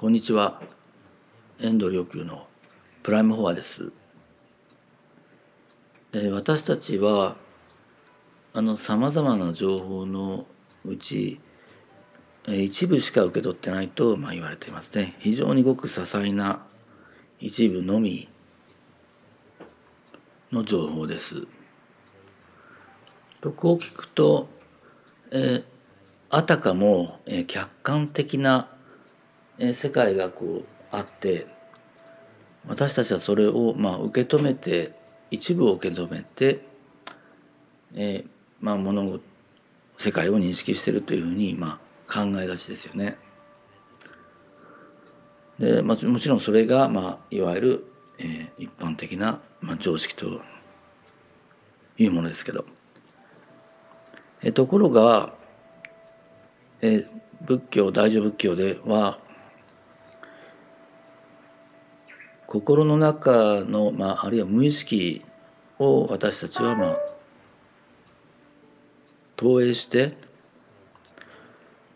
こんにちは。遠藤良久のプライムフォアです、えー、私たちはあのさまざまな情報のうち、えー、一部しか受け取ってないと、まあ、言われていますね。非常にごく些細な一部のみの情報です。とこう聞くと、えー、あたかも、えー、客観的な世界がこうあって私たちはそれをまあ受け止めて一部を受け止めて、えー、まあ物事世界を認識しているというふうにまあ考えがちですよね。で、まあ、もちろんそれが、まあ、いわゆる、えー、一般的な、まあ、常識というものですけど、えー、ところが、えー、仏教大乗仏教では心の中の、まあ、あるいは無意識を私たちは、まあ、投影して、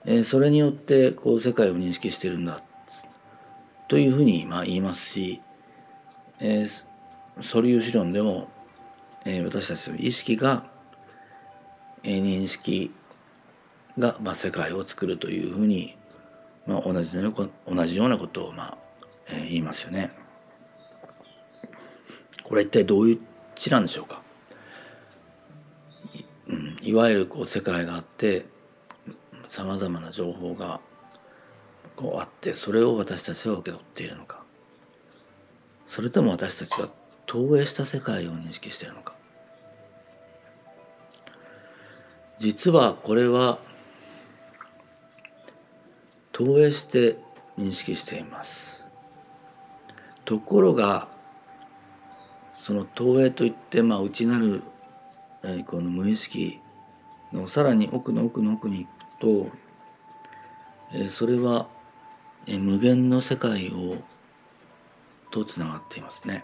えー、それによってこう世界を認識してるんだというふうに、まあ、言いますし、えー、素粒子論でも、えー、私たちの意識が、えー、認識が、まあ、世界を作るというふうに、まあ、同じ同じようなことを、まあえ、言いますよね。これ一体どういう知なんでしょうか、うん、いわゆるこう世界があってさまざまな情報がこうあってそれを私たちは受け取っているのか？それとも私たちは投影した世界を認識しているのか？実はこれは投影して認識しています。ところがその投影といって、まあ、内なる、えー、この無意識のさらに奥の奥の奥に行くと、えー、それは、えー、無限の世界をとつながっていますね。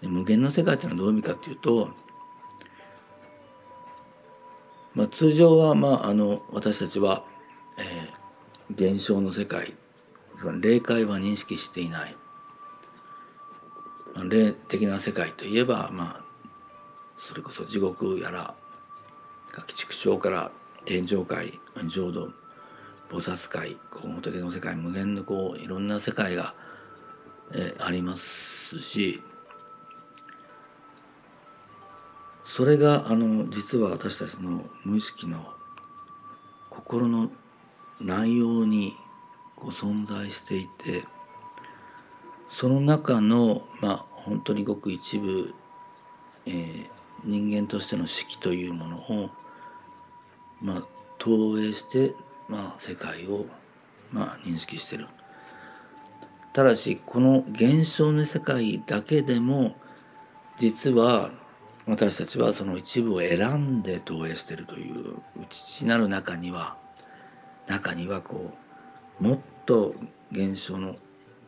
で無限の世界というのはどういう意味かというと、まあ、通常は、まあ、あの私たちは、えー、現象の世界つまり霊界は認識していない霊的な世界といえばまあそれこそ地獄やら鬼畜生から天上界浄土菩薩界仏の世界無限のこういろんな世界が、えありますしそれがあの実は私たちの無意識の心の内容にこう存在していてその中のまあ本当にごく一部、えー、人間としての式というものを、まあ、投影して、まあ、世界を、まあ、認識してる。ただしこの現象の世界だけでも実は私たちはその一部を選んで投影してるという内なる中には中にはこうもっと現象の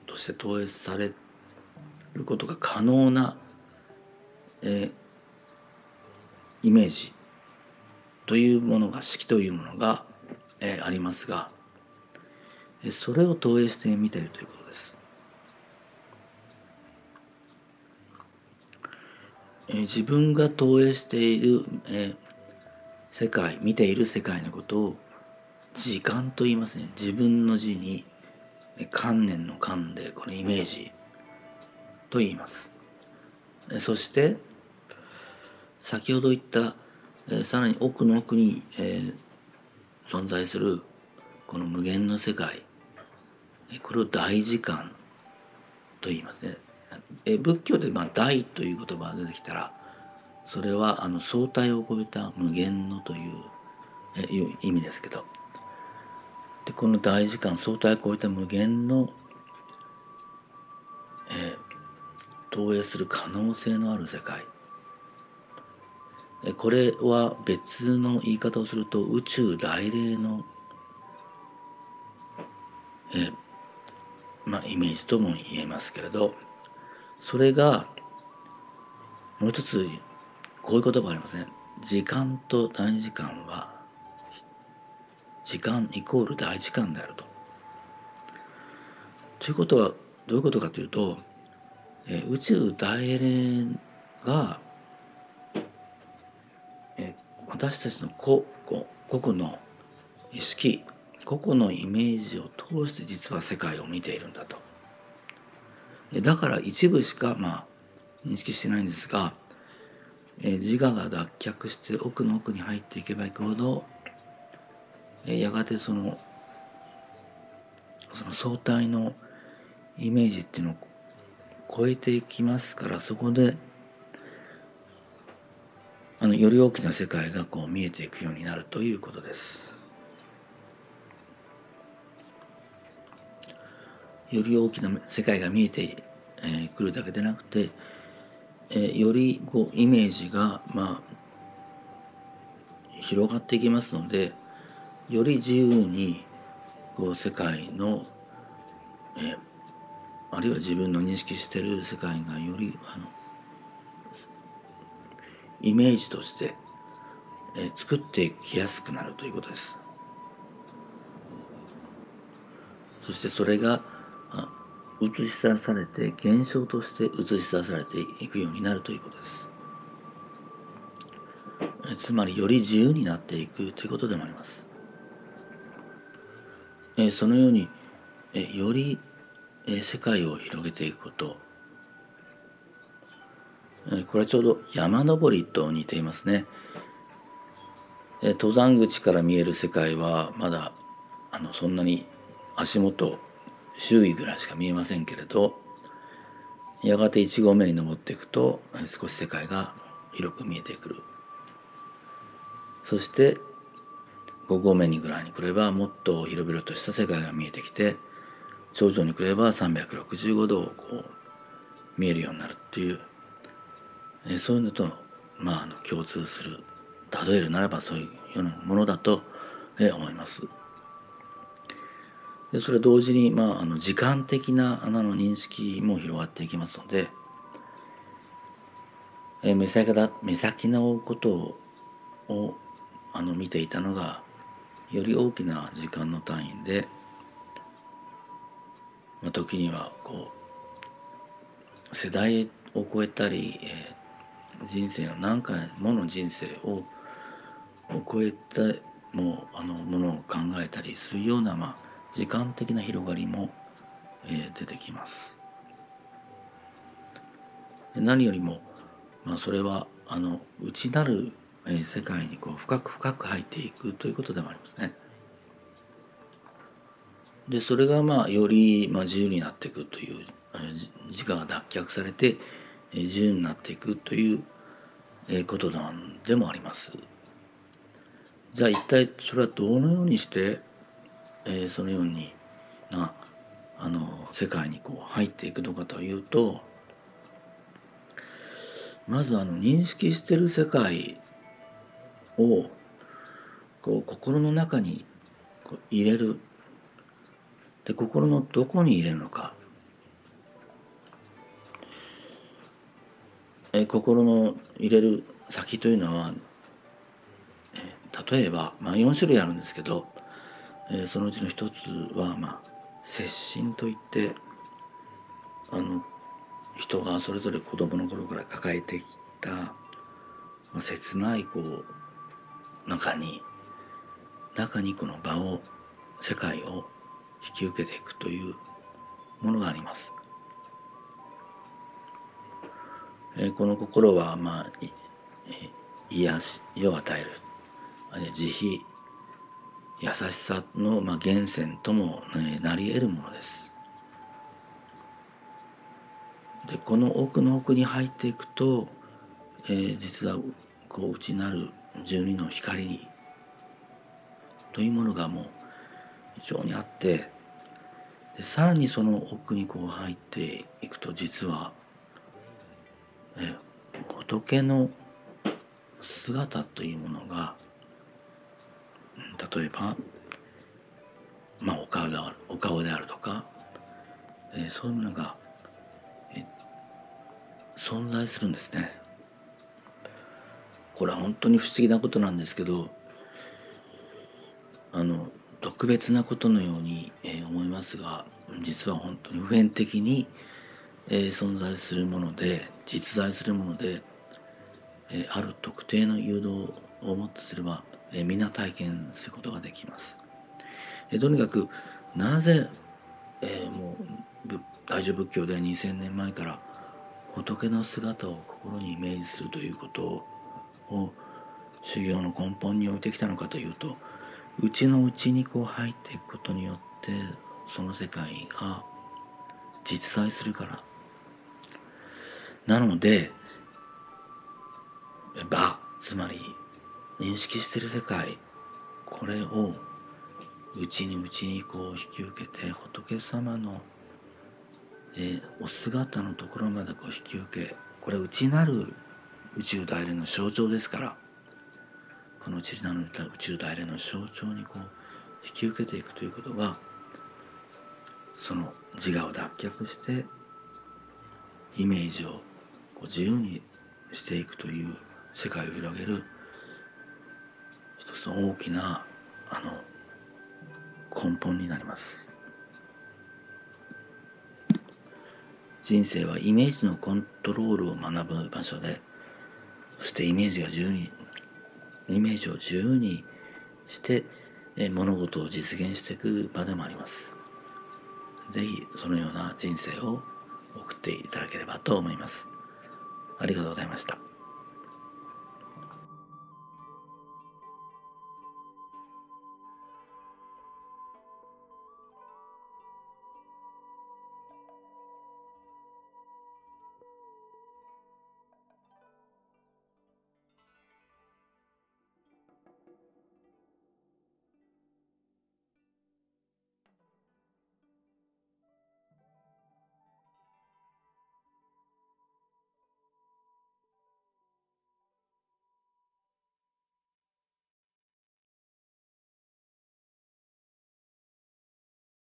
として投影されることが可能な、えー、イメージというものが式というものが、えー、ありますがそれを投影してみているということです。えー、自分が投影している、えー、世界見ている世界のことを時間と言いますね自分の字に観念の観でこのイメージと言います。そして先ほど言ったさらに奥の奥に、え存在するこの無限の世界これを大時間と言いますね。え仏教で、まあ「大」という言葉が出てきたらそれはあの相対を超えた無限のというえいう意味ですけどでこの大時間相対を超えた無限の、え投影する可能性のある世界。これは別の言い方をすると宇宙来霊のえまあイメージとも言えますけれどそれがもう一つこういう言葉ありますね。時間と大時間は時間イコール大時間であるとということはどういうことかというと、えー、宇宙大連が、えー、私たちの個個々の意識個々のイメージを通して実は世界を見ているんだと。だから一部しかまあ認識してないんですが、えー、自我が脱却して奥の奥に入っていけばいくほど、やがてそのその相対のイメージっていうのを超えていきますからそこであのより大きな世界がこう見えていくようになるということです。より大きな世界が見えてく、るだけでなくて、よりこうイメージがまあ広がっていきますのでより自由にこう世界の、え、あるいは自分の認識している世界がよりあのイメージとして、え、作っていきやすくなるということです。そしてそれが映し出されて現象として映し出されていくようになるということです。つまりより自由になっていくということでもあります。えそのようにえよりえ世界を広げていくことえこれはちょうど山登りと似ていますね。え登山口から見える世界はまだあのそんなに足元周囲ぐらいしか見えませんけれどやがて1合目に登っていくと少し世界が広く見えてくるそして5合目にぐらいに来ればもっと広々とした世界が見えてきて頂上に来れば365度をこう見えるようになるっていうえそういうのとまああの共通する例えるならばそういうようなものだとえ思います。でそれ同時に、まあ、あの時間的なあの認識も広がっていきますので、え目先だ目先のことをあの見ていたのがより大きな時間の単位で、まあ、時にはこう世代を超えたり、えー、人生の何回もの人生をを超えたもうあのものを考えたりするような、まあ、時間的な広がりも、えー、出てきます。何よりも、まあ、それはあの内なる、え、世界にこう深く深く入っていくということでもありますね。でそれがまあより、まあ、自由になっていくという、自我が脱却されて、自由になっていくという、ことなんでもあります。じゃあ一体それはどのようにしてえ、そのようになあの世界にこう入っていくのかというとまずあの認識してる世界をこう心の中に入れる。で心のどこに入れるのか。え心の入れる先というのは例えば、まあ、4種類あるんですけどえ、そのうちの一つは、まあ、接心といってあの人がそれぞれ子供の頃から抱えてきた、まあ、切ないこう中に中にこの場を世界を引き受けていくというものがあります。え、この心はまあ癒しを与えるあるいは慈悲優しさの、まあ、源泉とも、ね、なり得るものです。でこの奥の奥に入っていくと、えー、実はこう内なる十二の光というものがもう非常にあってでさらにその奥にこう入っていくと実は、え仏の姿というものが例えば、まあ、お顔であるお顔であるとか、えー、そういうものが、え存在するんですね。これは本当に不思議なことなんですけどあの特別なことのように、え、思いますが実は本当に普遍的に、え、存在するもので実在するもので、え、ある特定の誘導をもってすれば、えー、皆体験することができます。え、とにかくなぜ、え、もう大乗仏教で2,000年前から仏の姿を心にイメージするということをを修行の根本に置いてきたのかというと内の内にこう入っていくことによってその世界が実在するから。なので場つまり認識してる世界これを内に内にこう引き受けて仏様の、え、お姿のところまでこう引き受けこれ内なる宇宙大連の象徴ですからこの内なる宇宙大連の象徴にこう引き受けていくということがその自我を脱却してイメージを自由にしていくという世界を広げる一つの大きなあの根本になります。人生はイメージのコントロールを学ぶ場所でそしてイメージが自由にイメージを自由にして物事を実現していく場でもあります。是非そのような人生を送っていただければと思います。ありがとうございました。